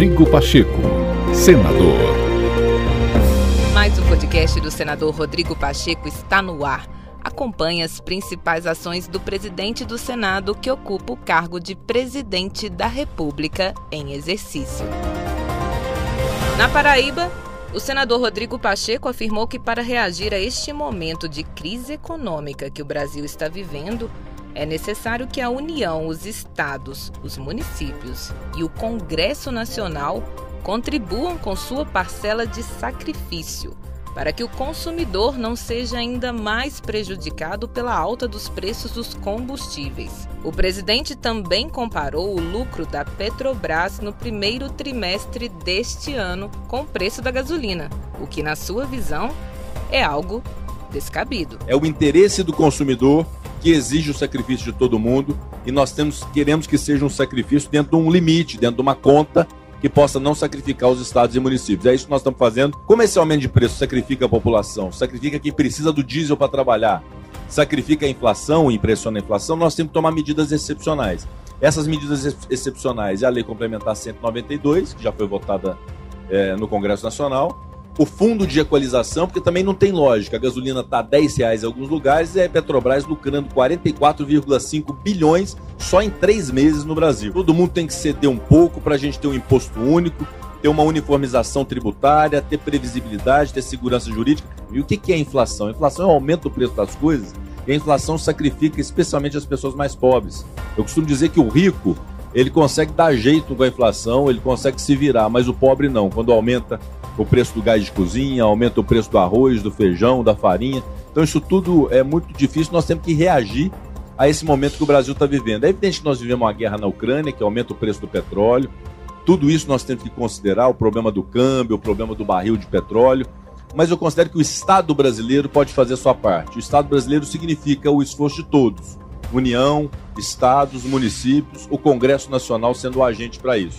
Rodrigo Pacheco, senador. Mais um podcast do senador Rodrigo Pacheco está no ar. Acompanhe as principais ações do presidente do Senado que ocupa o cargo de presidente da República em exercício. Na Paraíba, o senador Rodrigo Pacheco afirmou que, para reagir a este momento de crise econômica que o Brasil está vivendo, é necessário que a União, os estados, os municípios e o Congresso Nacional contribuam com sua parcela de sacrifício para que o consumidor não seja ainda mais prejudicado pela alta dos preços dos combustíveis. O presidente também comparou o lucro da Petrobras no primeiro trimestre deste ano com o preço da gasolina, o que, na sua visão, é algo descabido. É o interesse do consumidor que exige o sacrifício de todo mundo e nós temos, queremos que seja um sacrifício dentro de um limite, dentro de uma conta que possa não sacrificar os estados e municípios. É isso que nós estamos fazendo. Como esse aumento de preço sacrifica a população, sacrifica quem precisa do diesel para trabalhar, sacrifica a inflação e impressiona a inflação, nós temos que tomar medidas excepcionais. Essas medidas ex excepcionais é a Lei Complementar 192, que já foi votada é, no Congresso Nacional, o fundo de equalização, porque também não tem lógica. A gasolina está a 10 reais em alguns lugares e a Petrobras lucrando 44,5 bilhões só em três meses no Brasil. Todo mundo tem que ceder um pouco para a gente ter um imposto único, ter uma uniformização tributária, ter previsibilidade, ter segurança jurídica. E o que é inflação? A inflação é o aumento do preço das coisas e a inflação sacrifica especialmente as pessoas mais pobres. Eu costumo dizer que o rico ele consegue dar jeito com a inflação, ele consegue se virar, mas o pobre não. Quando aumenta o preço do gás de cozinha, aumenta o preço do arroz, do feijão, da farinha. Então isso tudo é muito difícil, nós temos que reagir a esse momento que o Brasil está vivendo. É evidente que nós vivemos uma guerra na Ucrânia, que aumenta o preço do petróleo. Tudo isso nós temos que considerar, o problema do câmbio, o problema do barril de petróleo. Mas eu considero que o Estado brasileiro pode fazer sua parte. O Estado brasileiro significa o esforço de todos. União, estados, municípios, o Congresso Nacional sendo o agente para isso.